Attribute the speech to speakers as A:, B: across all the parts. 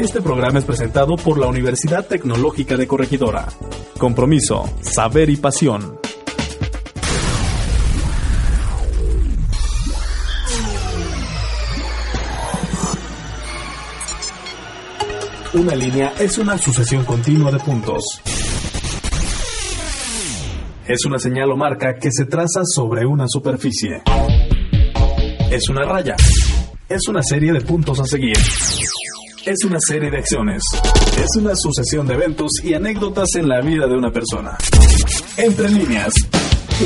A: Este programa es presentado por la Universidad Tecnológica de Corregidora. Compromiso, saber y pasión. Una línea es una sucesión continua de puntos. Es una señal o marca que se traza sobre una superficie. Es una raya. Es una serie de puntos a seguir. Es una serie de acciones. Es una sucesión de eventos y anécdotas en la vida de una persona. Entre líneas.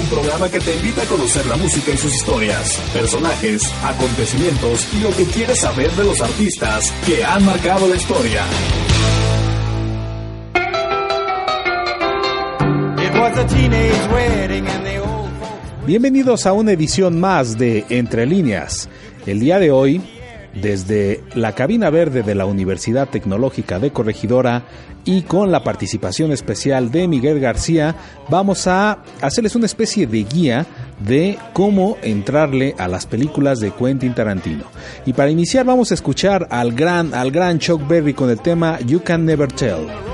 A: Un programa que te invita a conocer la música y sus historias, personajes, acontecimientos y lo que quieres saber de los artistas que han marcado la historia.
B: Bienvenidos a una edición más de Entre líneas. El día de hoy desde la cabina verde de la Universidad Tecnológica de Corregidora y con la participación especial de Miguel García, vamos a hacerles una especie de guía de cómo entrarle a las películas de Quentin Tarantino. Y para iniciar vamos a escuchar al gran, al gran Chuck Berry con el tema You Can Never Tell.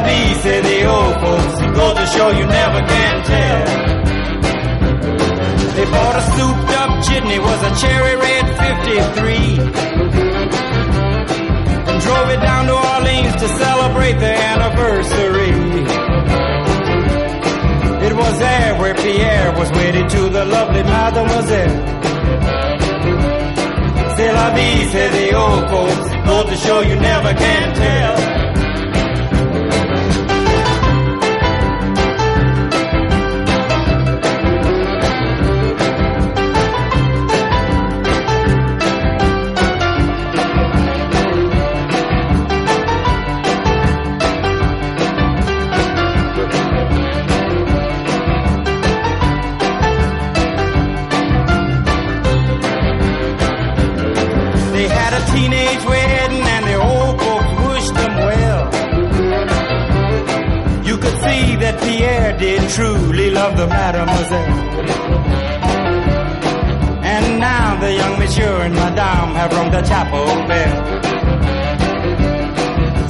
C: Vie, say the old folks. It goes to show you never can tell. They bought a souped up jitney, was a cherry red 53. And drove it down to Orleans to celebrate their anniversary. It was there where Pierre was wedded to the lovely mademoiselle. C'est la vie, say the old folks. Goes to show you never can tell. Chapel bell.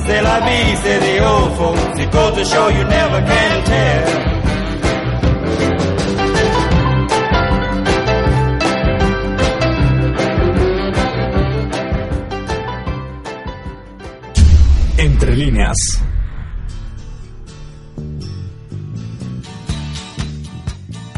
C: C'est la vie, say the old folks. It goes to show you never can tell.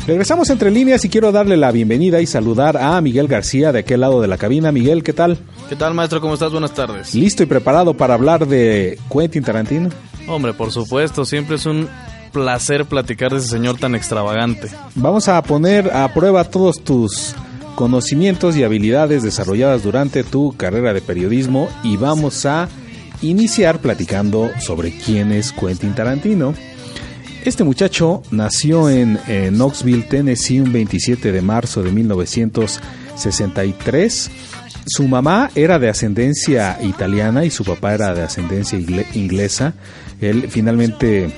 B: Regresamos entre líneas y quiero darle la bienvenida y saludar a Miguel García de aquel lado de la cabina. Miguel, ¿qué tal?
D: ¿Qué tal, maestro? ¿Cómo estás? Buenas tardes.
B: ¿Listo y preparado para hablar de Quentin Tarantino?
D: Hombre, por supuesto, siempre es un placer platicar de ese señor tan extravagante.
B: Vamos a poner a prueba todos tus conocimientos y habilidades desarrolladas durante tu carrera de periodismo y vamos a iniciar platicando sobre quién es Quentin Tarantino. Este muchacho nació en Knoxville, Tennessee, un 27 de marzo de 1963. Su mamá era de ascendencia italiana y su papá era de ascendencia inglesa. Él finalmente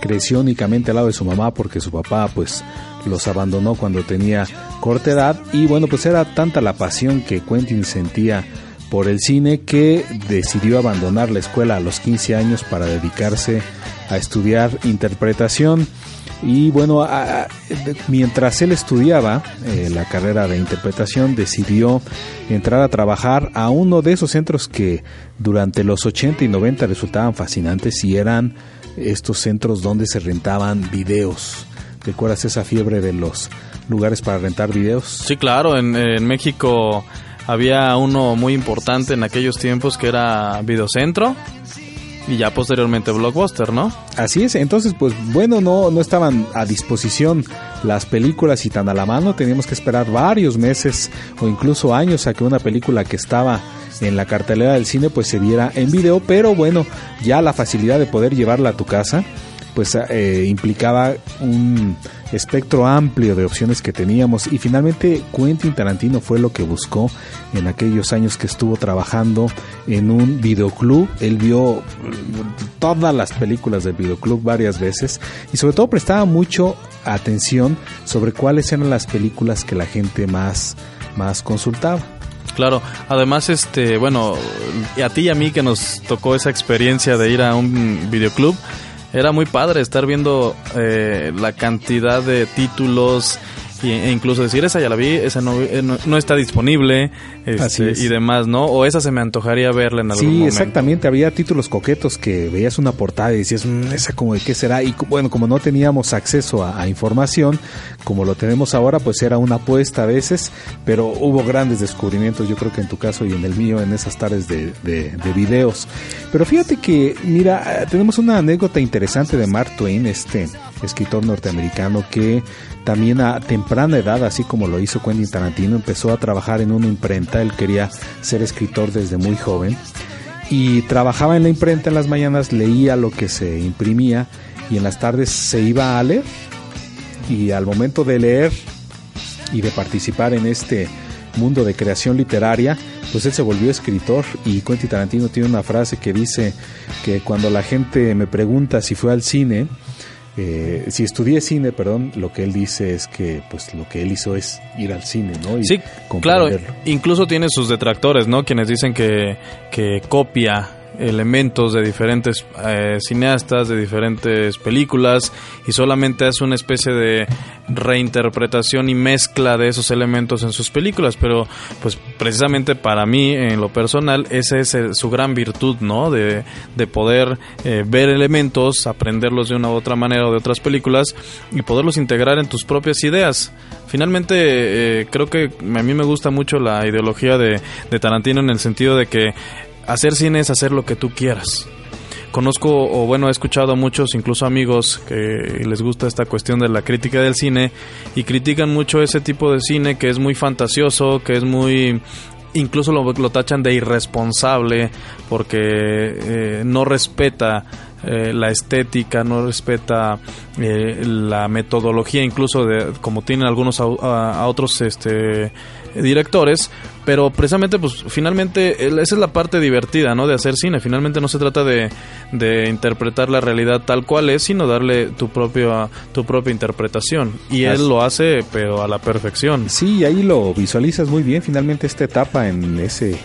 B: creció únicamente al lado de su mamá porque su papá pues los abandonó cuando tenía corta edad y bueno pues era tanta la pasión que Quentin sentía por el cine que decidió abandonar la escuela a los 15 años para dedicarse a estudiar interpretación. Y bueno, mientras él estudiaba eh, la carrera de interpretación, decidió entrar a trabajar a uno de esos centros que durante los 80 y 90 resultaban fascinantes y eran estos centros donde se rentaban videos. ¿Recuerdas esa fiebre de los lugares para rentar videos?
D: Sí, claro, en, en México había uno muy importante en aquellos tiempos que era Videocentro y ya posteriormente Blockbuster, ¿no?
B: Así es, entonces pues bueno, no, no estaban a disposición las películas y tan a la mano, teníamos que esperar varios meses o incluso años a que una película que estaba en la cartelera del cine pues se viera en video, pero bueno, ya la facilidad de poder llevarla a tu casa pues eh, implicaba un espectro amplio de opciones que teníamos y finalmente Quentin Tarantino fue lo que buscó en aquellos años que estuvo trabajando en un videoclub. Él vio todas las películas del videoclub varias veces y sobre todo prestaba mucho atención sobre cuáles eran las películas que la gente más, más consultaba.
D: Claro, además, este, bueno, a ti y a mí que nos tocó esa experiencia de ir a un videoclub, era muy padre estar viendo eh, la cantidad de títulos e incluso decir esa ya la vi, esa no, eh, no, está disponible este, y demás, ¿no? O esa se me antojaría verla en algún
B: momento. Sí, exactamente, había títulos coquetos que veías una portada y decías, mm, esa como de qué será y bueno, como no teníamos acceso a, información, como lo tenemos ahora, pues era una apuesta a veces, pero hubo grandes descubrimientos, yo creo que en tu caso y en el mío, en esas tardes de, de, de videos. Pero fíjate que, mira, tenemos una anécdota interesante de Mark Twain, este escritor norteamericano que también a temprana edad, así como lo hizo Quentin Tarantino, empezó a trabajar en una imprenta. Él quería ser escritor desde muy joven y trabajaba en la imprenta en las mañanas, leía lo que se imprimía y en las tardes se iba a leer. Y al momento de leer y de participar en este mundo de creación literaria, pues él se volvió escritor y Quentin Tarantino tiene una frase que dice que cuando la gente me pregunta si fue al cine, eh, si estudié cine, perdón, lo que él dice es que pues lo que él hizo es ir al cine, ¿no?
D: sí, claro, incluso tiene sus detractores, ¿no? Quienes dicen que, que copia elementos de diferentes eh, cineastas, de diferentes películas y solamente hace una especie de reinterpretación y mezcla de esos elementos en sus películas, pero pues precisamente para mí en lo personal esa es su gran virtud, ¿no? De, de poder eh, ver elementos, aprenderlos de una u otra manera o de otras películas y poderlos integrar en tus propias ideas. Finalmente eh, creo que a mí me gusta mucho la ideología de, de Tarantino en el sentido de que hacer cine es hacer lo que tú quieras. Conozco, o bueno, he escuchado a muchos, incluso amigos, que les gusta esta cuestión de la crítica del cine y critican mucho ese tipo de cine que es muy fantasioso, que es muy incluso lo, tachan de irresponsable porque eh, no respeta eh, la estética, no respeta eh, la metodología, incluso de como tienen algunos a otros este directores, pero precisamente pues finalmente esa es la parte divertida, ¿no? De hacer cine, finalmente no se trata de, de interpretar la realidad tal cual es, sino darle tu propia tu propia interpretación. Y él lo hace pero a la perfección.
B: Sí, ahí lo visualizas muy bien, finalmente esta etapa en ese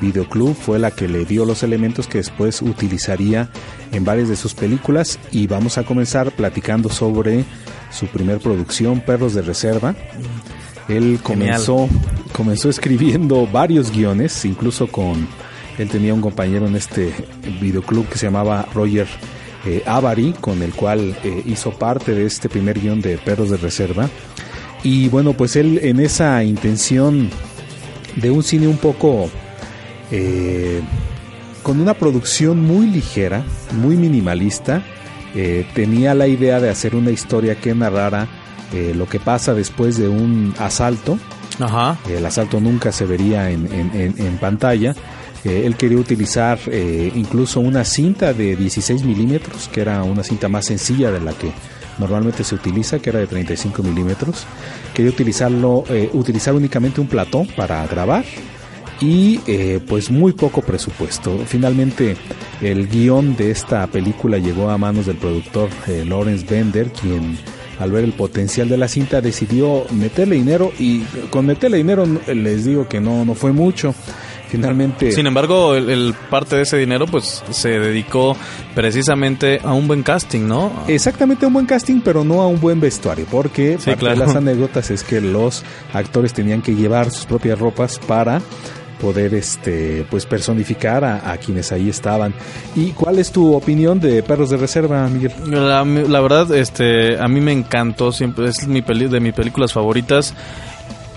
B: videoclub fue la que le dio los elementos que después utilizaría en varias de sus películas. Y vamos a comenzar platicando sobre su primer producción Perros de Reserva él comenzó, comenzó escribiendo varios guiones, incluso con él tenía un compañero en este videoclub que se llamaba Roger eh, Avary, con el cual eh, hizo parte de este primer guion de Perros de Reserva. Y bueno, pues él en esa intención de un cine un poco eh, con una producción muy ligera, muy minimalista, tenía la idea de hacer una historia que narrara eh, lo que pasa después de un asalto. Ajá. El asalto nunca se vería en, en, pantalla. Eh, él quería utilizar eh, incluso una cinta de 16 milímetros, que era una cinta más sencilla de la que normalmente se utiliza, que era de 35 milímetros. Quería utilizarlo, utilizar únicamente un plató para grabar y pues muy poco presupuesto. Finalmente el guion de esta película llegó a manos del productor Lawrence Bender, quien al ver el potencial de la cinta decidió meterle dinero y con meterle dinero les digo que no, no fue mucho. Finalmente.
D: Sin embargo, el, el parte de ese dinero pues se dedicó precisamente a un buen casting, ¿no?
B: Exactamente a un buen casting, pero no a un buen vestuario, porque
D: Sí,
B: parte
D: claro.
B: de las anécdotas es que los actores tenían que llevar sus propias ropas para poder este pues personificar a, quienes ahí estaban. ¿Y cuál es tu opinión de Perros de Reserva, Miguel?
D: La, la verdad, este, a mí me encantó, siempre es mi peli de mis películas favoritas.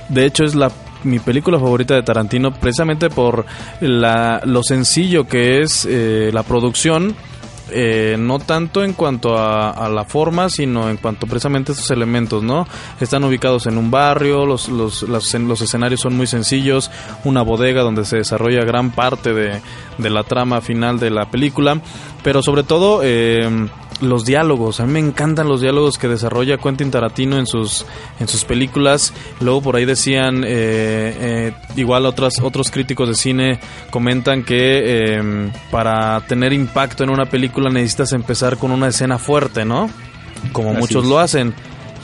D: De hecho, es la mi película favorita de Tarantino precisamente por la, lo sencillo que es eh, la producción. Eh, no tanto en cuanto a, a la forma, sino en cuanto precisamente a estos elementos, ¿no? Están ubicados en un barrio, los, los, los, escenarios son muy sencillos, una bodega donde se desarrolla gran parte de, de la trama final de la película, pero sobre todo eh, los diálogos. A mí me encantan los diálogos que desarrolla Quentin Tarantino en sus en sus películas. Luego por ahí decían, eh, eh, igual otras, otros críticos de cine comentan que eh, para tener impacto en una película necesitas empezar con una escena fuerte, ¿no? Como
B: Así
D: muchos
B: es.
D: lo hacen.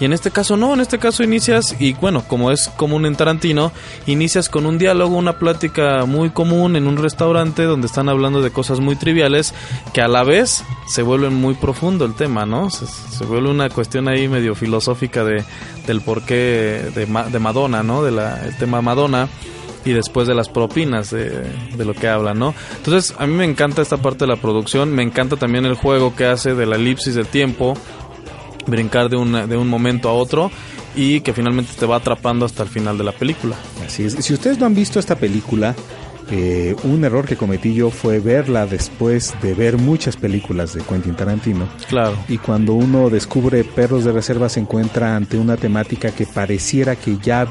D: Y en este caso no, en este caso inicias, y bueno, como es común en Tarantino, inicias con un diálogo, una plática muy común en un restaurante donde están hablando de cosas muy triviales que a la vez se vuelven muy profundo el tema, ¿no? Se, vuelve una cuestión ahí medio filosófica de, del porqué de, de Madonna, ¿no? De la, el tema Madonna y después de las propinas de, de lo que habla, ¿no? Entonces, a mí me encanta esta parte de la producción, me encanta también el juego que hace de la elipsis del tiempo, brincar de, una, de un momento a otro y que finalmente te va atrapando hasta el final de la película.
B: Así es. Si ustedes no han visto esta película, eh, un error que cometí yo fue verla después de ver muchas películas de Quentin Tarantino.
D: Claro.
B: Y cuando uno descubre Perros de Reserva se encuentra ante una temática que pareciera que ya,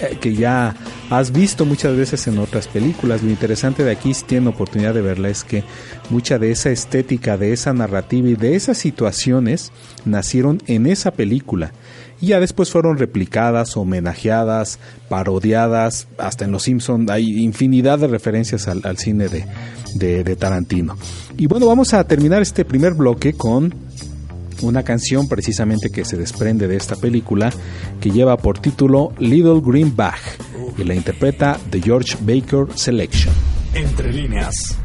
B: eh, que ya has visto muchas veces en otras películas. Lo interesante de aquí, si tienen oportunidad de verla, es que mucha de esa estética, de esa narrativa y de esas situaciones nacieron en esa película. Y ya después fueron replicadas, homenajeadas, parodiadas, hasta en Los Simpson hay infinidad de referencias al, al cine de, de- de Tarantino. Y bueno, vamos a terminar este primer bloque con una canción precisamente que se desprende de esta película que lleva por título Little Green Bag y la interpreta The George Baker Selection.
E: Entre líneas.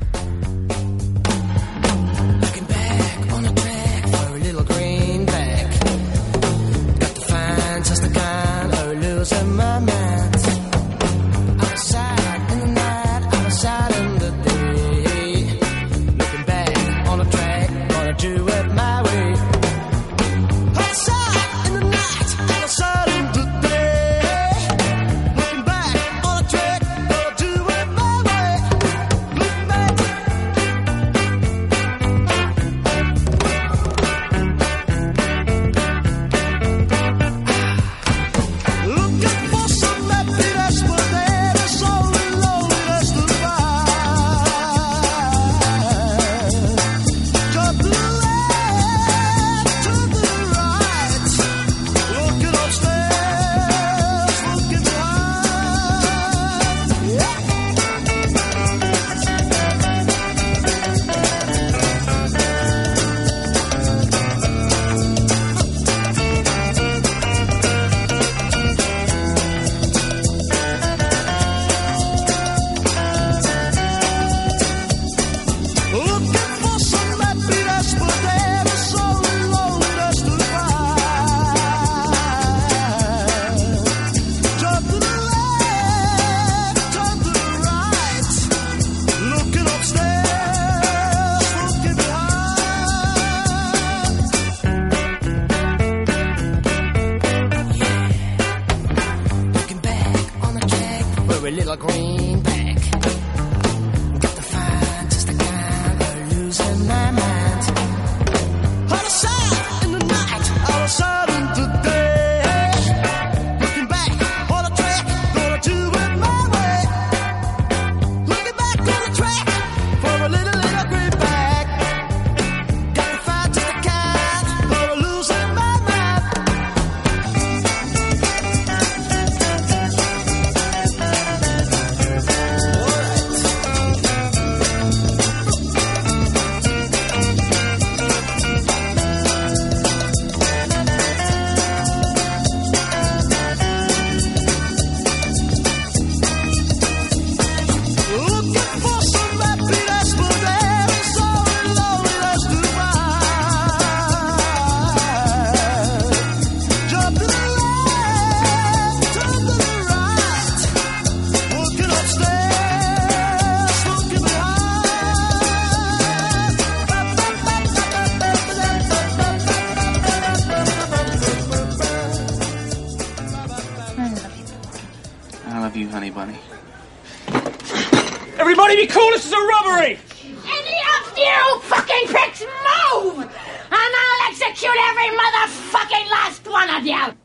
C: Cool, this is a robbery!
F: Any of you fucking pricks move! And I'll execute every motherfucking last one of you!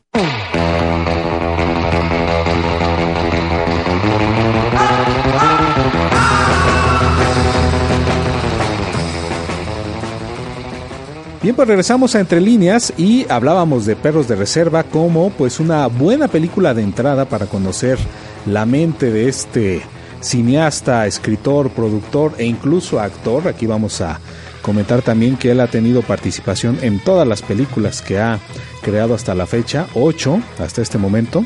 B: Bien, pues regresamos a Entre Líneas y hablábamos de Perros de Reserva como pues una buena película de entrada para conocer la mente de este cineasta, escritor, productor e incluso actor. Aquí vamos a comentar también que él ha tenido participación en todas las películas que ha creado hasta la fecha, ocho hasta este momento.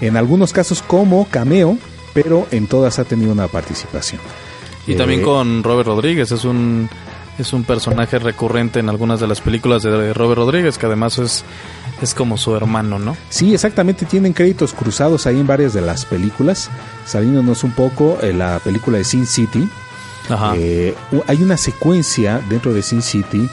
B: En algunos casos como cameo, pero en todas ha tenido una participación.
D: Y también
B: Eh,
D: con Robert Rodríguez, es un es un personaje recurrente en algunas de las películas de Robert Rodríguez, que además es es como su hermano, ¿no?
B: Sí, exactamente, tienen créditos cruzados ahí en varias de las películas. Saliéndonos un poco, en la película de Sin City,
D: Ajá.
B: eh, hay una secuencia dentro de Sin City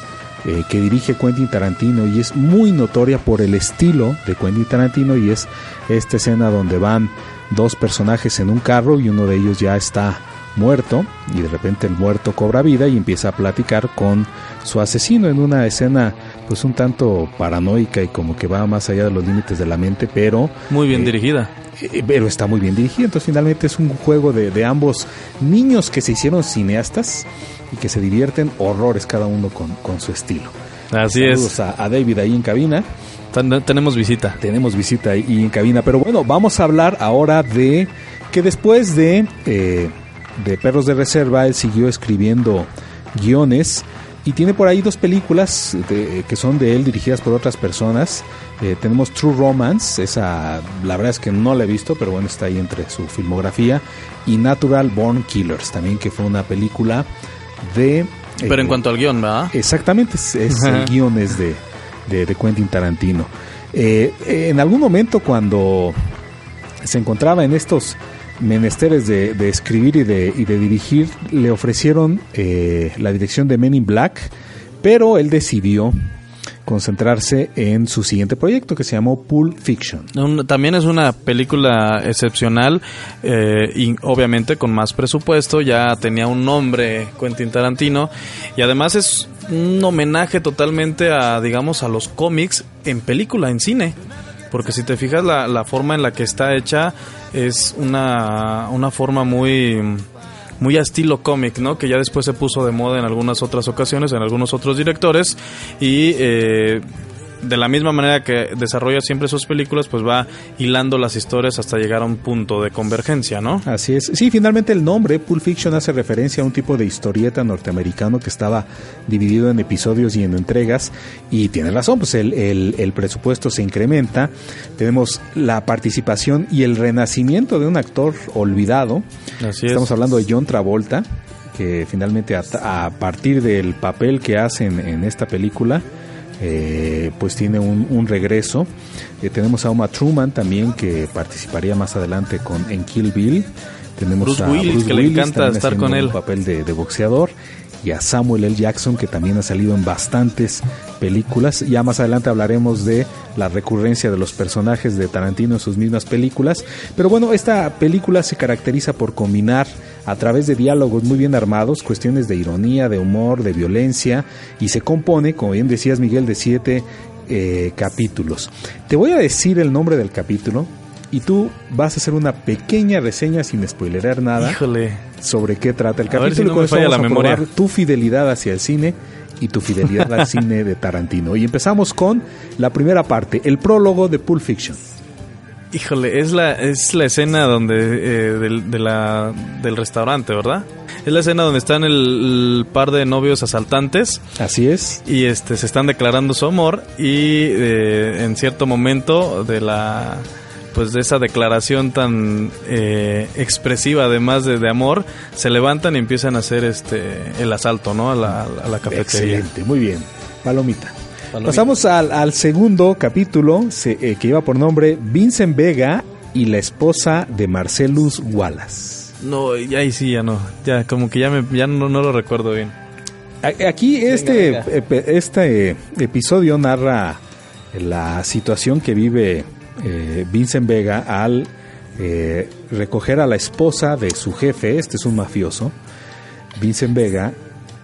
B: eh, que dirige Quentin Tarantino y es muy notoria por el estilo de Quentin Tarantino y es esta escena donde van dos personajes en un carro y uno de ellos ya está muerto y de repente el muerto cobra vida y empieza a platicar con su asesino en una escena pues un tanto paranoica y como que va más allá de los límites de la mente pero
D: Muy bien
B: eh,
D: dirigida.
B: eh, pero está muy bien dirigido. Entonces, finalmente es un juego de, de ambos niños que se hicieron cineastas y que se divierten horrores cada uno con, con su estilo.
D: Así
B: Saludos
D: es.
B: A, a David ahí en cabina.
D: Ten- tenemos visita.
B: Tenemos visita ahí en cabina. Pero bueno, vamos a hablar ahora de que después de, eh, de Perros de Reserva, él siguió escribiendo guiones. Y tiene por ahí dos películas de- que son de él, dirigidas por otras personas. Eh, tenemos True Romance, esa la verdad es que no la he visto, pero bueno, está ahí entre su filmografía. Y Natural Born Killers, también que fue una película de...
D: Pero en
B: eh,
D: cuanto al guion, ¿verdad?
B: Exactamente, es, es el guion es de, de, de Quentin Tarantino. Eh, en algún momento cuando se encontraba en estos menesteres de, de escribir y de, y de dirigir, le ofrecieron eh, la dirección de Men in Black, pero él decidió concentrarse en su siguiente proyecto que se llamó Pulp Fiction.
D: También es una película excepcional eh, y obviamente con más presupuesto, ya tenía un nombre Quentin Tarantino y además es un homenaje totalmente a, digamos, a los cómics en película, en cine. Porque si te fijas la forma en la que está hecha es una, una forma muy muy a estilo cómic, ¿no? Que ya después se puso de moda en algunas otras ocasiones, en algunos otros directores y eh, de la misma manera que desarrolla siempre sus películas, pues va hilando las historias hasta llegar a un punto de convergencia, ¿no?
B: Así es. Sí, finalmente el nombre Pulp Fiction hace referencia a un tipo de historieta norteamericano que estaba dividido en episodios y en entregas. Y tiene razón, pues el, el- el presupuesto se incrementa. Tenemos la participación y el renacimiento de un actor olvidado.
D: Así
B: Estamos
D: es.
B: hablando de John Travolta, que finalmente a, a partir del papel que hace en, en esta película, eh, pues tiene un, un regreso. Eh, tenemos a Uma Truman también, que participaría más adelante con en Kill Bill. Tenemos
D: Bruce
B: a
D: Willis, que le encanta estar con él.
B: Un papel de, de boxeador. Y a Samuel L. Jackson, que también ha salido en bastantes películas. Ya más adelante hablaremos de la recurrencia de los personajes de Tarantino en sus mismas películas. Pero bueno, esta película se caracteriza por combinar a través de diálogos muy bien armados, cuestiones de ironía, de humor, de violencia, y se compone, como bien decías Miguel, de siete eh, capítulos. Te voy a decir el nombre del capítulo y tú vas a hacer una pequeña reseña sin spoilerar nada
D: Híjole.
B: sobre qué trata el
D: A
B: capítulo.
D: si no
B: con eso vamos
D: la
B: a
D: memoria.
B: probar tu fidelidad hacia el cine y tu fidelidad al cine de Tarantino. Y empezamos con la primera parte, el prólogo de Pulp Fiction.
D: Híjole, es la, es la escena donde eh, del, de la, del restaurante, ¿verdad? Es la escena donde están el, el par de novios asaltantes
B: Así es.
D: y este se están declarando su amor y eh, en cierto momento de la pues de esa declaración tan eh, expresiva además de, de amor se levantan y empiezan a hacer este el asalto no a la, a la cafetería
B: Excelente, muy bien. Palomita.
D: Palomita.
B: Pasamos al, al segundo capítulo se- eh, que lleva por nombre Vincent Vega y la esposa de Marcellus Wallace.
D: no y ahí sí ya no ya como que ya me ya no, no lo recuerdo bien
B: Aquí este,
D: venga.
B: este episodio narra la situación que vive eh, Vincent Vega al eh, recoger a la esposa de su jefe, este es un mafioso, Vincent Vega,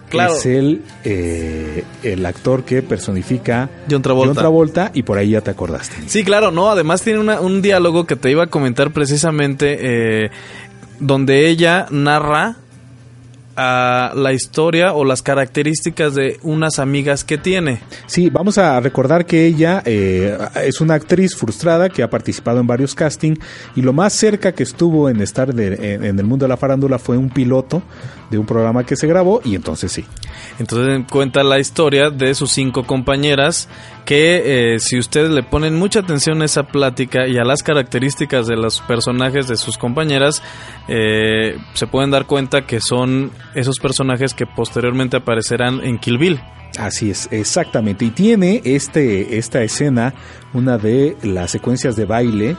D: Claro.
B: es el, eh, el actor que personifica
D: John Travolta.
B: Travolta, y por ahí ya te acordaste.
D: Sí, claro, no, además tiene una- un diálogo que te iba a comentar precisamente eh, donde ella narra a la historia o las características de unas amigas que tiene.
B: Sí, vamos a recordar que ella eh, es una actriz frustrada que ha participado en varios castings y lo más cerca que estuvo en estar de- en, en el mundo de la farándula fue un piloto de un programa que se grabó y entonces sí.
D: Entonces cuenta la historia de sus cinco compañeras que eh, si ustedes le ponen mucha atención a esa plática y a las características de los personajes de sus compañeras, eh, se pueden dar cuenta que son esos personajes que posteriormente aparecerán en Kill Bill.
B: Así es, exactamente. Y tiene este, esta escena, una de las secuencias de baile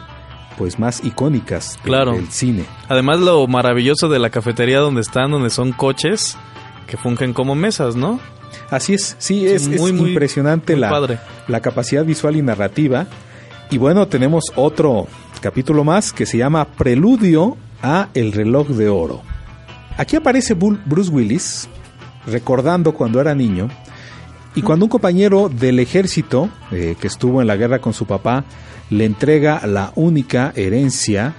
B: pues más icónicas del-
D: Claro.
B: del cine.
D: Además lo maravilloso de la cafetería donde están, donde son coches que fungen como mesas, ¿no?
B: Así es, sí, es, es
D: Muy, muy-
B: impresionante
D: muy
B: la,
D: padre.
B: la capacidad visual y narrativa. Y bueno, tenemos otro capítulo más que se llama Preludio a El reloj de oro. Aquí aparece Bruce Willis recordando cuando era niño y cuando un compañero del ejército eh, que estuvo en la guerra con su papá le entrega la única herencia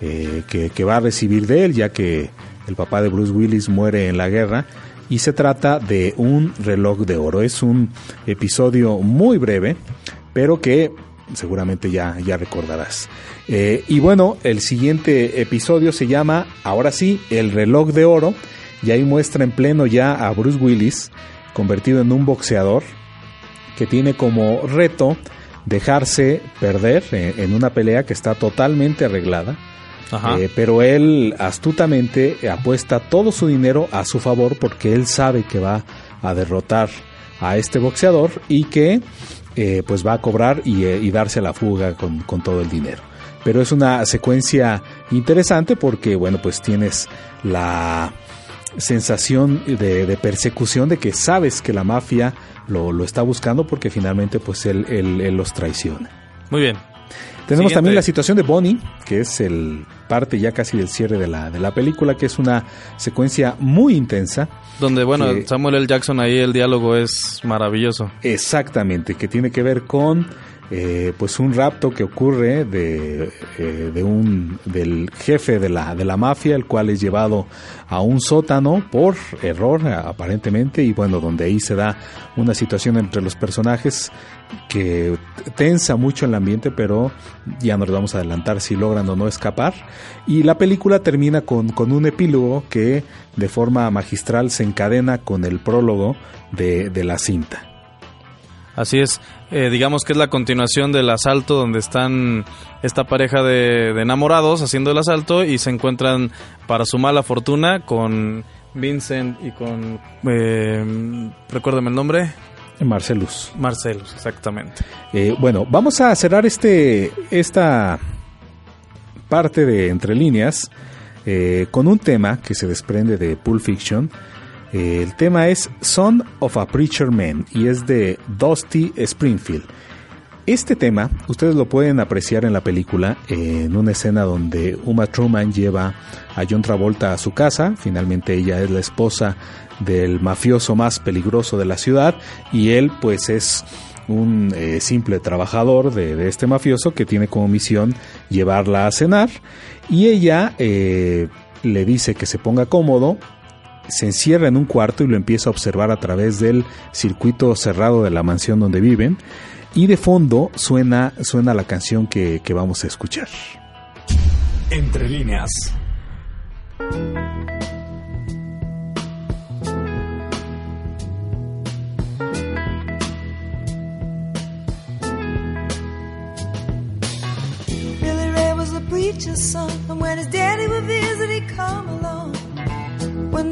B: eh, que, que va a recibir de él, ya que el papá de Bruce Willis muere en la guerra, y se trata de un reloj de oro. Es un episodio muy breve, pero que seguramente ya, ya recordarás. Eh, y bueno, el siguiente episodio se llama, ahora sí, El reloj de oro, y ahí muestra en pleno ya a Bruce Willis convertido en un boxeador que tiene como reto dejarse perder en, en una pelea que está totalmente arreglada.
D: Ajá.
B: Eh, pero él astutamente apuesta todo su dinero a su favor porque él sabe que va a derrotar a este boxeador y que eh, pues va a cobrar y, eh, y darse la fuga con, con todo el dinero. Pero es una secuencia interesante porque bueno pues tienes la sensación de, de persecución de que sabes que la mafia lo, lo está buscando porque finalmente pues él, él- él los traiciona.
D: Muy bien.
B: Tenemos
D: Siguiente.
B: también la situación de Bonnie, que es el parte ya casi del cierre de la, de la película, que es una secuencia muy intensa.
D: Donde, bueno,
B: que-
D: Samuel L. Jackson ahí el diálogo es maravilloso.
B: Exactamente, que tiene que ver con eh, pues un rapto que ocurre de, eh, de un del jefe de la de la mafia, el cual es llevado a un sótano por error aparentemente y bueno donde ahí se da una situación entre los personajes que tensa mucho el ambiente, pero ya nos vamos a adelantar si logran o no escapar. Y la película termina con, con un epílogo que de forma magistral se encadena con el prólogo de, de la cinta.
D: Así es, eh, digamos que es la continuación del asalto donde están esta pareja de, de enamorados haciendo el asalto y se encuentran para su mala fortuna con Vincent y con... Eh, recuérdame el nombre.
B: Marcelus.
D: Marcelus, exactamente.
B: Eh, bueno, vamos a cerrar este, esta parte de Entre Líneas eh, con un tema que se desprende de Pulp Fiction. El tema es Son of a Preacher Man y es de Dusty Springfield. Este tema ustedes lo pueden apreciar en la película en una escena donde Uma Truman lleva a John Travolta a su casa. Finalmente ella es la esposa del mafioso más peligroso de la ciudad y él pues es un eh, simple trabajador de, de este mafioso que tiene como misión llevarla a cenar y ella eh, le dice que se ponga cómodo se encierra en un cuarto y lo empieza a observar a través del circuito cerrado de la mansión donde viven y de fondo suena, suena la canción que, que vamos a escuchar.
A: Entre líneas.
G: Billy Ray was a preacher's son, and when his daddy would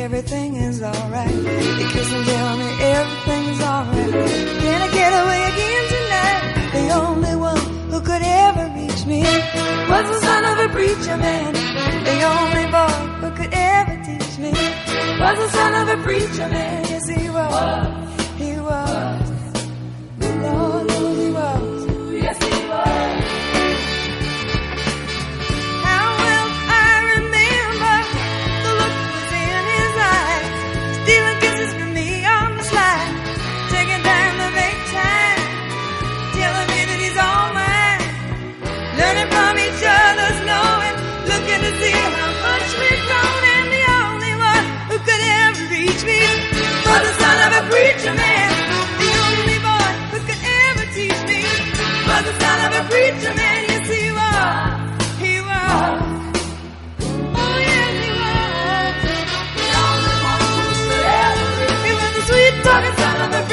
G: Everything is alright. You kiss tell me everything's alright. Can I get away again tonight? The only one who could ever reach me was the son of a preacher man. The only boy who could ever teach me was the son of a preacher man. Yes. He was.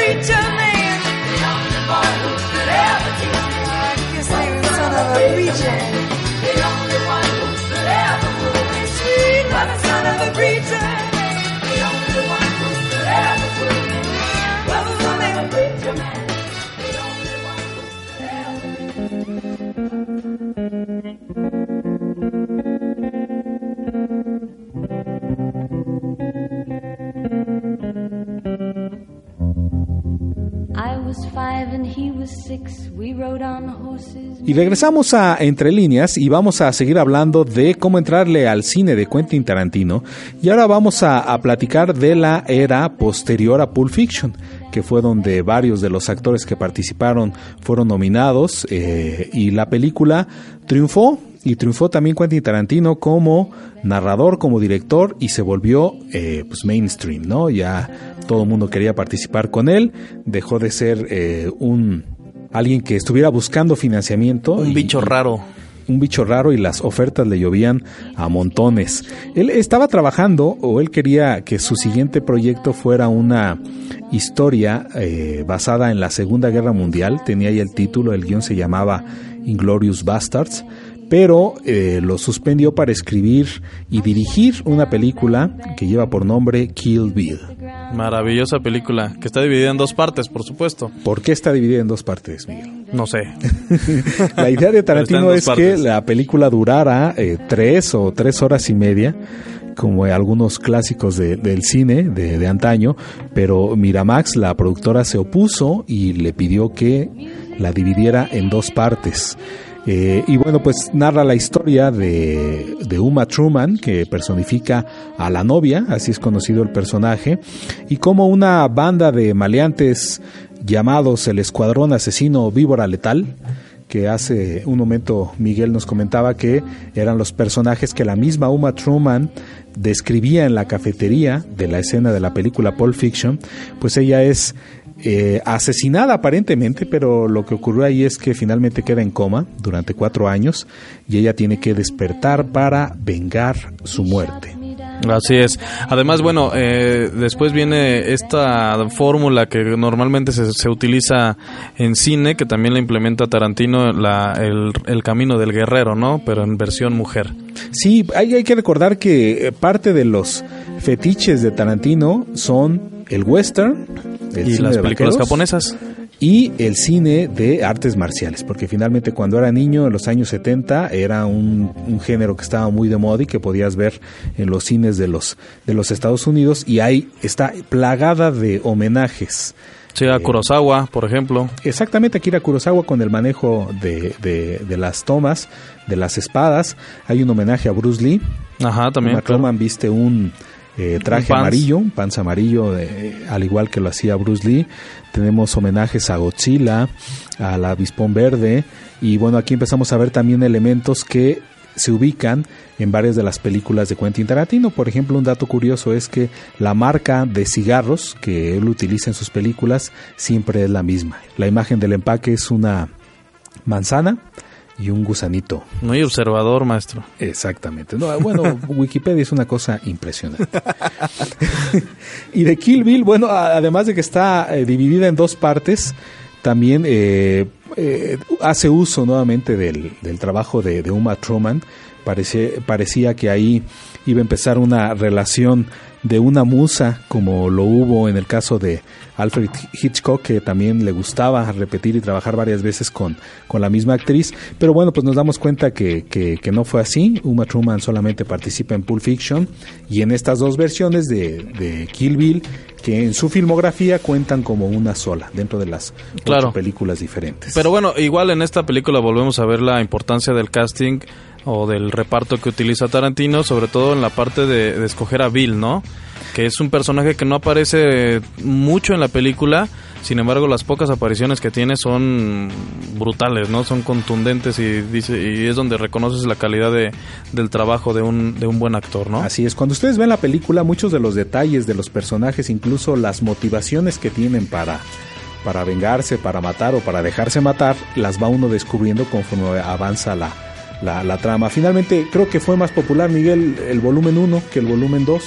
G: Preacher man. The only who could ever me. Son of a preacher. The only one who could ever fool me. Sweet was the son of a preacher.
B: Y regresamos a Entre líneas y vamos a seguir hablando de cómo entrarle al cine de Quentin Tarantino. Y ahora vamos a, a platicar de la era posterior a Pulp Fiction, que fue donde varios de los actores que participaron fueron nominados eh, y la película triunfó. Y triunfó también Quentin Tarantino como narrador, como director y se volvió eh, pues mainstream, ¿no? Ya todo el mundo quería participar con él, dejó de ser eh, un alguien que estuviera buscando financiamiento.
D: Un
B: y-
D: bicho raro.
B: un bicho raro y las ofertas le llovían a montones. Él estaba trabajando o él quería que su siguiente proyecto fuera una historia eh, basada en la Segunda Guerra Mundial. Tenía ya el título, el guion se llamaba Inglorious Bastards. Pero eh, lo suspendió para escribir y dirigir una película que lleva por nombre Kill Bill.
D: Maravillosa película, que está dividida en dos partes, por supuesto.
B: ¿Por qué está dividida en dos partes, Miguel?
D: No sé.
B: La idea de Tarantino es que la película durara eh, tres o tres horas y media, como algunos clásicos de- del cine de, de antaño, pero Miramax, la productora, se opuso y le pidió que la dividiera en dos partes. Eh, y bueno, pues narra la historia de, de Uma Truman, que personifica a la novia, así es conocido el personaje, y como una banda de maleantes llamados el Escuadrón Asesino Víbora Letal, que hace un momento Miguel nos comentaba que eran los personajes que la misma Uma Truman describía en la cafetería de la escena de la película Pulp Fiction, pues ella es eh, asesinada aparentemente, pero lo que ocurrió ahí es que finalmente queda en coma durante cuatro años y ella tiene que despertar para vengar su muerte.
D: Así es. Además, bueno, eh, después viene esta fórmula que normalmente se, se utiliza en cine, que también la implementa Tarantino, la, el, el camino del guerrero, ¿no? Pero en versión mujer.
B: Sí, hay, hay que recordar que eh, parte de los fetiches de Tarantino son el western, el
D: Y
B: cine
D: las
B: de
D: películas
B: vaqueros,
D: japonesas.
B: y el cine de artes marciales, porque finalmente cuando era niño en los años 70 era un, un género que estaba muy de moda y que podías ver en los cines de los de los Estados Unidos y ahí está plagada de homenajes.
D: Sí, a Kurosawa, por ejemplo.
B: Exactamente, Akira Kurosawa con el manejo de, de- de las tomas, de las espadas. Hay un homenaje a Bruce Lee.
D: Ajá, también.
B: Uma viste un eh, traje
D: pants.
B: amarillo, pants amarillo, de- al igual que lo hacía Bruce Lee. Tenemos homenajes a Godzilla, al avispón verde. Y bueno, aquí empezamos a ver también elementos que se ubican en varias de las películas de Quentin Tarantino. Por ejemplo, un dato curioso es que la marca de cigarros que él utiliza en sus películas siempre es la misma. La imagen del empaque es una manzana y un gusanito.
D: Muy observador, maestro.
B: Exactamente. No, bueno, Wikipedia es una cosa impresionante. y de Kill Bill, bueno, además de que está eh, dividida en dos partes, también eh, eh, hace uso nuevamente del, del trabajo de, de Uma Truman. Parece- parecía que ahí iba a empezar una relación de una musa, como lo hubo en el caso de Alfred Hitchcock, que también le gustaba repetir y trabajar varias veces con, con la misma actriz. Pero bueno, pues nos damos cuenta que, que- que no fue así. Uma Truman solamente participa en Pulp Fiction y en estas dos versiones de, de Kill Bill, que en su filmografía cuentan como una sola, dentro de las ocho
D: Claro.
B: películas diferentes.
D: Pero bueno, igual en esta película volvemos a ver la importancia del casting o del reparto que utiliza Tarantino, sobre todo en la parte de, de escoger a Bill, ¿no? Que es un personaje que no aparece mucho en la película, sin embargo las pocas apariciones que tiene son brutales, ¿no? Son contundentes y dice y es donde reconoces la calidad de, del trabajo de un, de un buen actor, ¿no?
B: Así es, cuando ustedes ven la película, muchos de los detalles de los personajes, incluso las motivaciones que tienen para, para vengarse, para matar o para dejarse matar, las va uno descubriendo conforme avanza la, la, la trama. Finalmente, creo que fue más popular, Miguel, el volumen 1 que el volumen 2.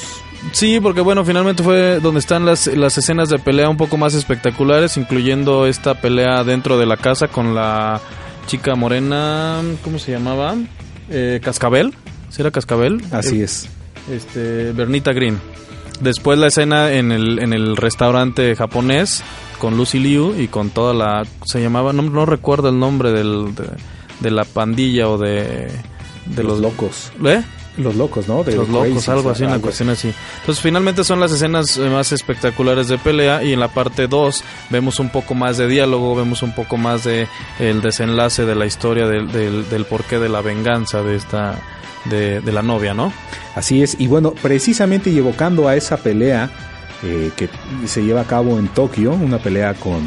D: Sí, porque bueno, finalmente fue donde están las, las escenas de pelea un poco más espectaculares, incluyendo esta pelea dentro de la casa con la chica morena, ¿cómo se llamaba? Eh, Cascabel, ¿sí era Cascabel?
B: Así
D: Eh,
B: es.
D: Este, Bernita Green. Después la escena en el, en el restaurante japonés con Lucy Liu y con toda la... Se llamaba, no, no recuerdo el nombre del, de, de la pandilla o de... De
B: Los locos.
D: ¿Eh?
B: Los locos, ¿no? De
D: los locos, algo así, una
B: algo
D: cuestión así. Entonces, finalmente son las escenas eh, más espectaculares de pelea y en la parte 2 vemos un poco más de diálogo, vemos un poco más de el desenlace de la historia del, del, del porqué de la venganza de esta de, de la novia, ¿no?
B: Así es, y bueno, precisamente y evocando a esa pelea eh, que se lleva a cabo en Tokio, una pelea con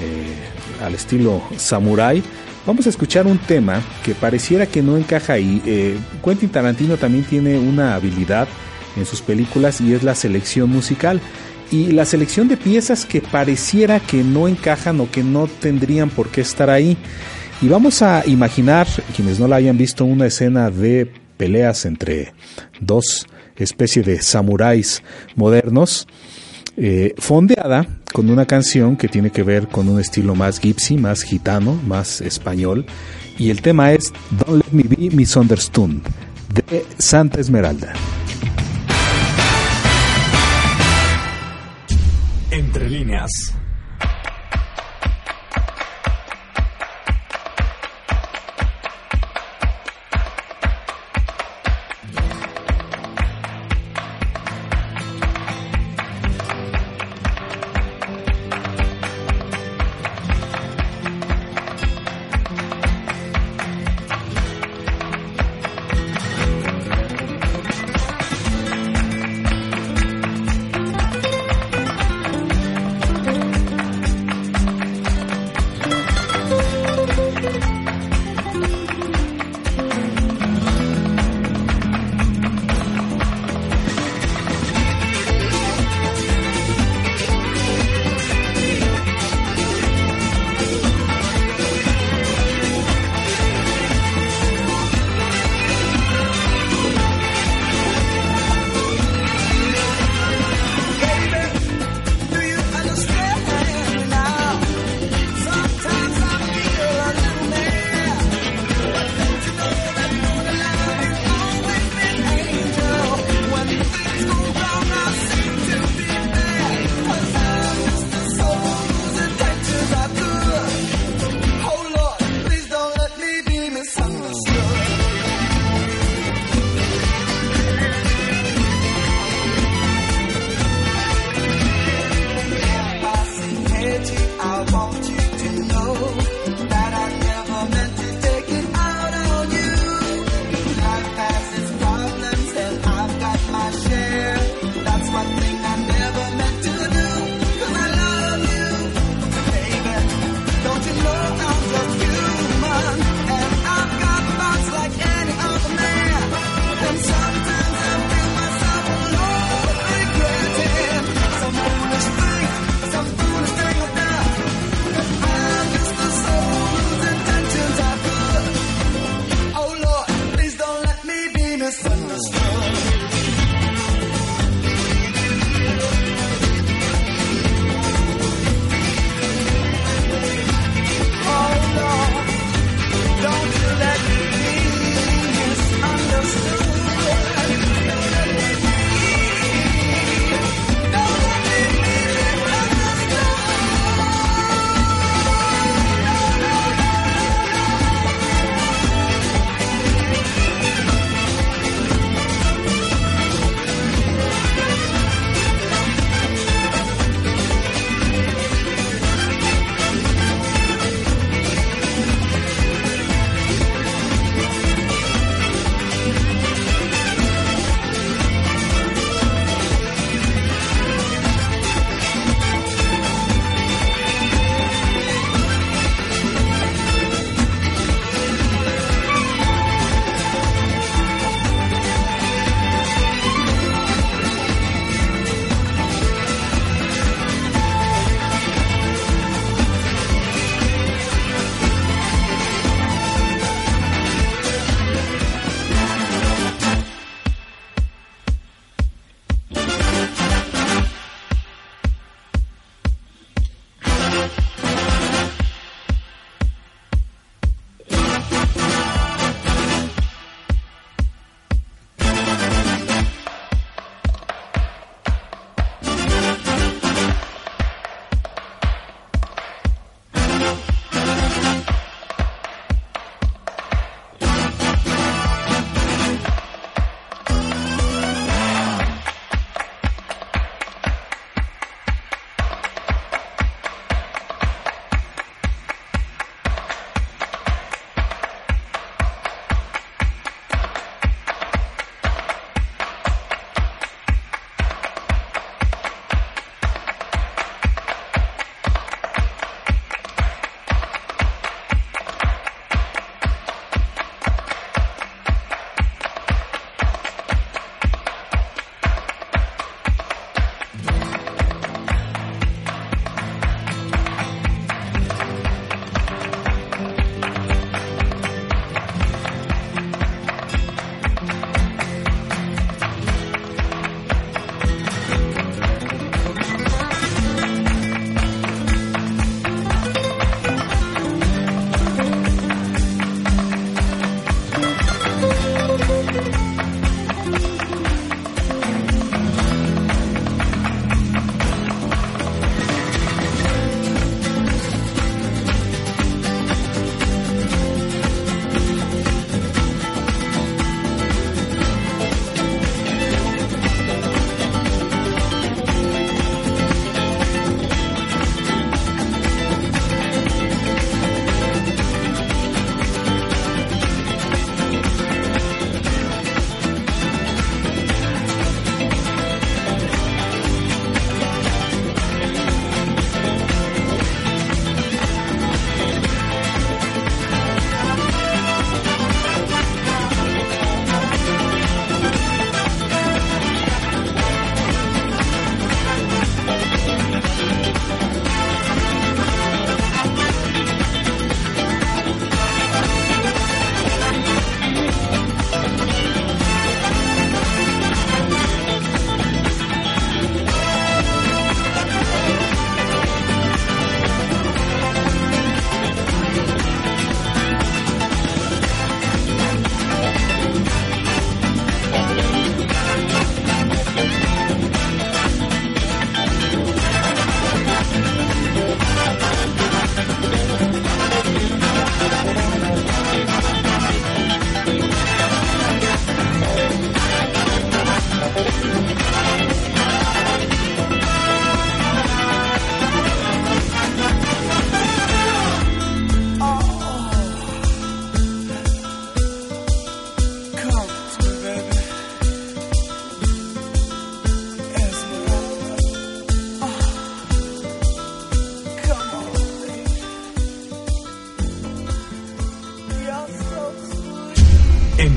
B: eh, al estilo samurai, vamos a escuchar un tema que pareciera que no encaja ahí. Eh, Quentin Tarantino también tiene una habilidad en sus películas y es la selección musical. Y la selección de piezas que pareciera que no encajan o que no tendrían por qué estar ahí. Y vamos a imaginar, quienes no la hayan visto, una escena de peleas entre dos especies de samuráis modernos, eh, fondeada con una canción que tiene que ver con un estilo más gypsy, más gitano, más español. Y el tema es Don't Let Me Be Misunderstood de Santa Esmeralda.
A: Entre líneas.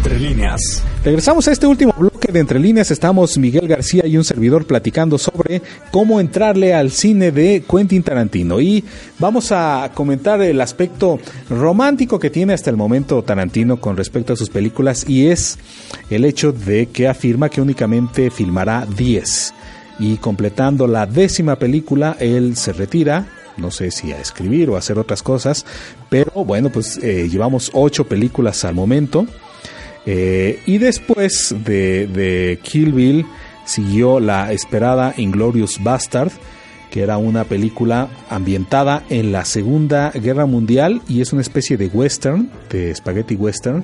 A: Entre líneas.
B: Regresamos a este último bloque de Entre líneas. Estamos Miguel García y un servidor platicando sobre cómo entrarle al cine de Quentin Tarantino. Y vamos a comentar el aspecto romántico que tiene hasta el momento Tarantino con respecto a sus películas y es el hecho de que afirma que únicamente filmará 10. Y completando la décima película, él se retira no sé si a escribir o a hacer otras cosas, pero bueno, pues eh, llevamos ocho películas al momento. Eh, y después de, de, Kill Bill siguió la esperada Inglorious Bastard, que era una película ambientada en la Segunda Guerra Mundial y es una especie de western, de spaghetti western,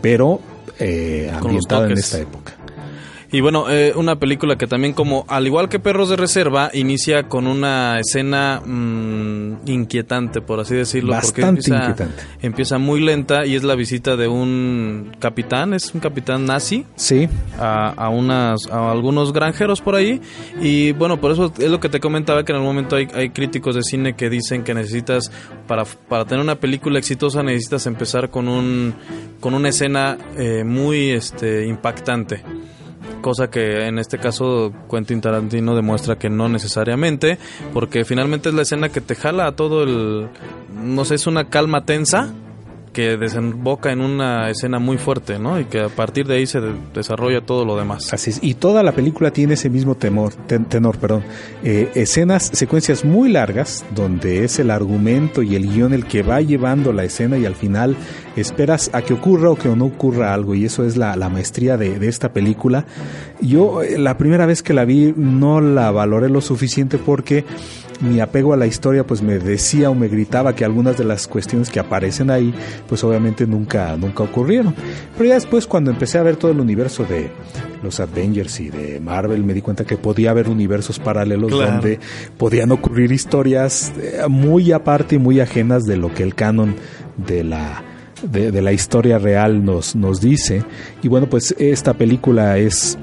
B: pero eh, ambientada en esta época.
D: Y bueno, eh, una película que también como, al igual que Perros de Reserva, inicia con una escena mmm, inquietante, por así decirlo.
B: Bastante
D: porque empieza,
B: inquietante.
D: Empieza muy lenta y es la visita de un capitán, es un capitán nazi.
B: Sí.
D: A, a, unas, a algunos granjeros por ahí. Y bueno, por eso es lo que te comentaba, que en algún momento hay, hay críticos de cine que dicen que necesitas, para, para tener una película exitosa, necesitas empezar con, un, con una escena eh, muy este, impactante cosa que en este caso Quentin Tarantino demuestra que no necesariamente, porque finalmente es la escena que te jala a todo el, no sé, es una calma tensa que desemboca en una escena muy fuerte, ¿no? Y que a partir de ahí se de desarrolla todo lo demás.
B: Así es. Y toda la película tiene ese mismo temor, ten, tenor, perdón. Eh, escenas, secuencias muy largas, donde es el argumento y el guion el que va llevando la escena y al final esperas a que ocurra o que no ocurra algo. Y eso es la, la maestría de, de, esta película. Yo eh, la primera vez que la vi no la valoré lo suficiente porque mi apego a la historia pues me decía o me gritaba que algunas de las cuestiones que aparecen ahí pues obviamente nunca nunca ocurrieron pero ya después cuando empecé a ver todo el universo de los Avengers y de Marvel me di cuenta que podía haber universos paralelos claro. donde podían ocurrir historias eh, muy aparte y muy ajenas de lo que el canon de la de, de la historia real nos, nos dice y bueno pues esta película es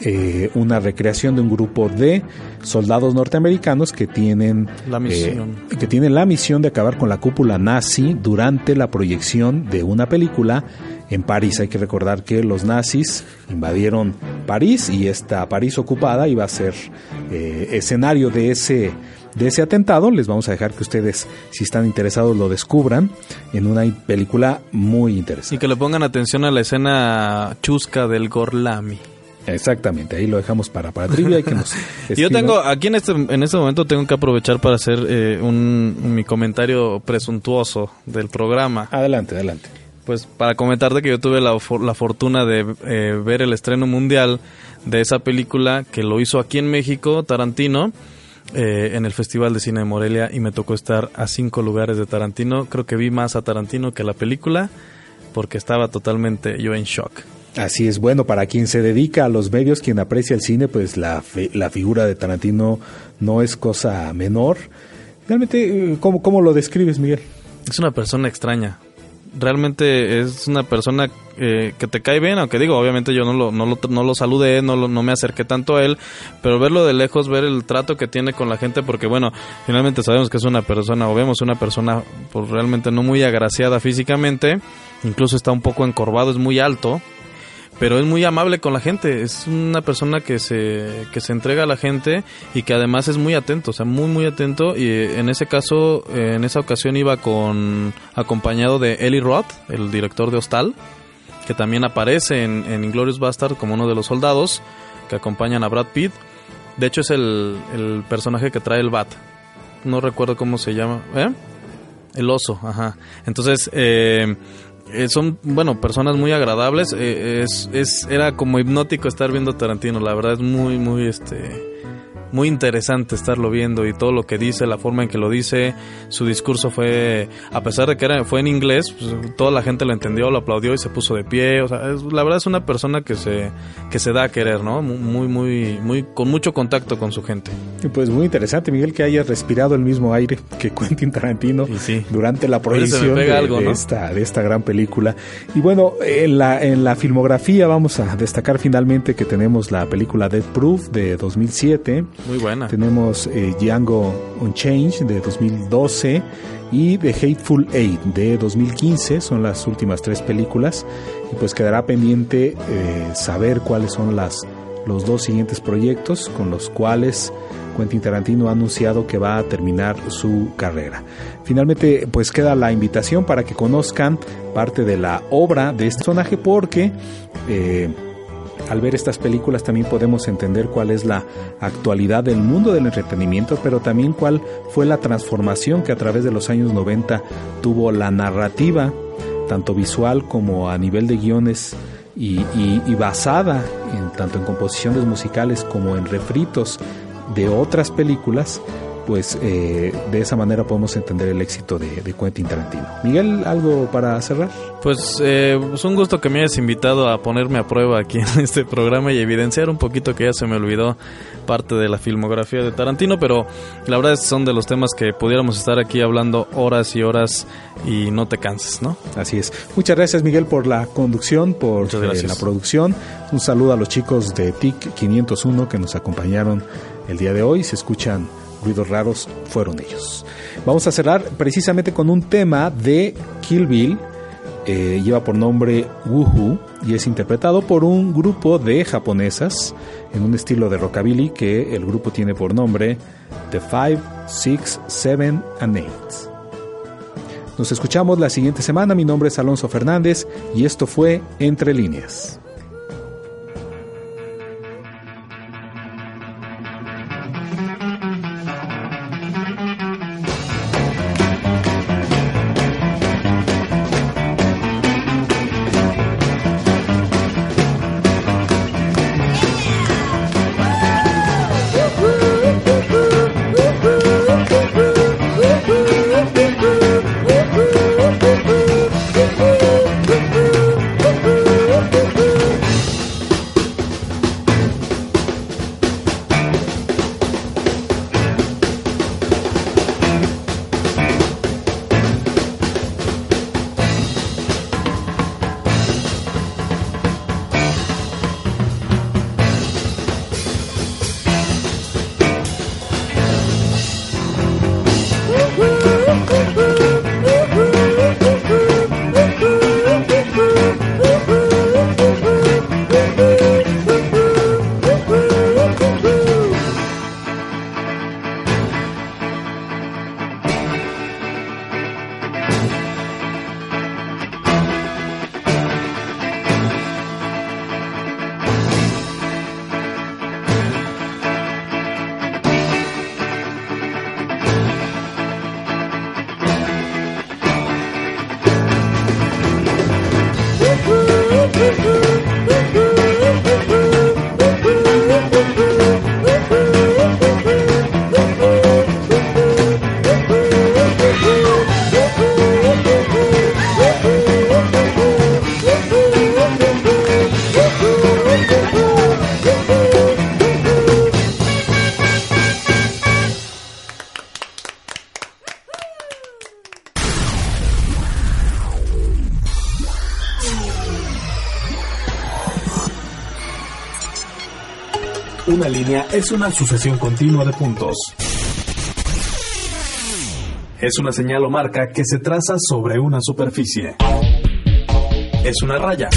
B: eh, una recreación de un grupo de soldados norteamericanos que tienen
D: la misión.
B: Eh, que tienen la misión de acabar con la cúpula nazi durante la proyección de una película en París. Hay que recordar que los nazis invadieron París y esta París ocupada iba a ser eh, escenario de ese de ese atentado. Les vamos a dejar que ustedes, si están interesados, lo descubran en una película muy interesante.
D: Y que le pongan atención a la escena chusca del Gorlami.
B: Exactamente, ahí lo dejamos para, para trivia y que nos
D: Yo tengo, aquí en este, en este momento tengo que aprovechar para hacer eh, un, mi comentario presuntuoso del programa.
B: Adelante, adelante.
D: Pues para comentarte que yo tuve la, la fortuna de eh, ver el estreno mundial de esa película que lo hizo aquí en México, Tarantino, eh, en el Festival de Cine de Morelia y me tocó estar a cinco lugares de Tarantino. Creo que vi más a Tarantino que la película porque estaba totalmente yo en shock.
B: Así es, bueno, para quien se dedica a los medios, quien aprecia el cine, pues la, la figura de Tarantino no es cosa menor. Realmente, ¿cómo, ¿cómo lo describes, Miguel?
D: Es una persona extraña. Realmente es una persona eh, que te cae bien, aunque digo, obviamente yo no lo, no lo, no lo saludé, no, lo, no me acerqué tanto a él, pero verlo de lejos, ver el trato que tiene con la gente, porque bueno, finalmente sabemos que es una persona, o vemos una persona pues, realmente no muy agraciada físicamente, incluso está un poco encorvado, es muy alto, pero es muy amable con la gente, es una persona que se, que se entrega a la gente y que además es muy atento, o sea, muy muy atento y en ese caso, en esa ocasión iba con acompañado de Eli Roth, el director de Hostal, que también aparece en, en Inglorious Bastard como uno de los soldados que acompañan a Brad Pitt. De hecho es el, el personaje que trae el bat. No recuerdo cómo se llama, ¿eh? El oso, ajá. Entonces, eh, eh, son, bueno, personas muy agradables. Eh, es, es, era como hipnótico estar viendo Tarantino. La verdad es muy, muy, este, muy interesante estarlo viendo y todo lo que dice, la forma en que lo dice. Su discurso fue, a pesar de que era, fue en inglés, pues, toda la gente lo entendió, lo aplaudió y se puso de pie. O sea, es, la verdad es una persona que se, que se da a querer, ¿no? Muy, muy, muy, con mucho contacto con su gente.
B: Pues muy interesante, Miguel, que hayas respirado el mismo aire que Quentin Tarantino
D: sí.
B: durante la proyección de,
D: algo,
B: de,
D: ¿no?
B: esta, de esta gran película. Y bueno, en la, en la filmografía vamos a destacar finalmente que tenemos la película Death Proof de 2007
D: Muy buena.
B: Tenemos eh, Django Unchanged de 2012 y The Hateful Eight de 2015. Son las últimas tres películas. Y pues quedará pendiente eh, saber cuáles son las, los dos siguientes proyectos con los cuales Quentin Tarantino ha anunciado que va a terminar su carrera. Finalmente, pues queda la invitación para que conozcan parte de la obra de este personaje porque eh, al ver estas películas también podemos entender cuál es la actualidad del mundo del entretenimiento, pero también cuál fue la transformación que a través de los años 90 tuvo la narrativa, tanto visual como a nivel de guiones y, basada en, tanto en composiciones musicales como en refritos de otras películas, pues eh, de esa manera podemos entender el éxito de, de Quentin Tarantino. Miguel, ¿algo para cerrar?
D: Pues eh, es un gusto que me hayas invitado a ponerme a prueba aquí en este programa y evidenciar un poquito que ya se me olvidó parte de la filmografía de Tarantino, pero la verdad es que son de los temas que pudiéramos estar aquí hablando horas y horas y no te canses, ¿no?
B: Así es. Muchas gracias Miguel por la conducción, por eh, la producción. Un saludo a los chicos de TIC 501 que nos acompañaron el día de hoy. Si escuchan ruidos raros, fueron ellos. Vamos a cerrar precisamente con un tema de Kill Bill. Eh, lleva por nombre Woohoo y es interpretado por un grupo de japonesas en un estilo de rockabilly que el grupo tiene por nombre The Five, Six, Seven and Eight. Nos escuchamos la siguiente semana. Mi nombre es Alonso Fernández y esto fue Entre líneas.
A: Es una sucesión continua de puntos. Es una señal o marca que se traza sobre una superficie. Es una raya.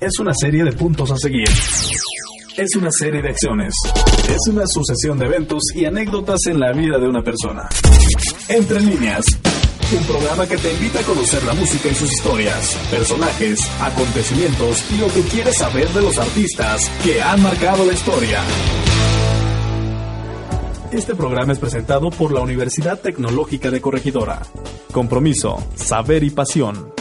A: Es una serie de puntos a seguir. Es una serie de acciones. Es una sucesión de eventos y anécdotas en la vida de una persona. Entre líneas. Un programa que te invita a conocer la música y sus historias, personajes, acontecimientos y lo que quieres saber de los artistas que han marcado la historia. Este programa es presentado por la Universidad Tecnológica de Corregidora. Compromiso, saber y pasión.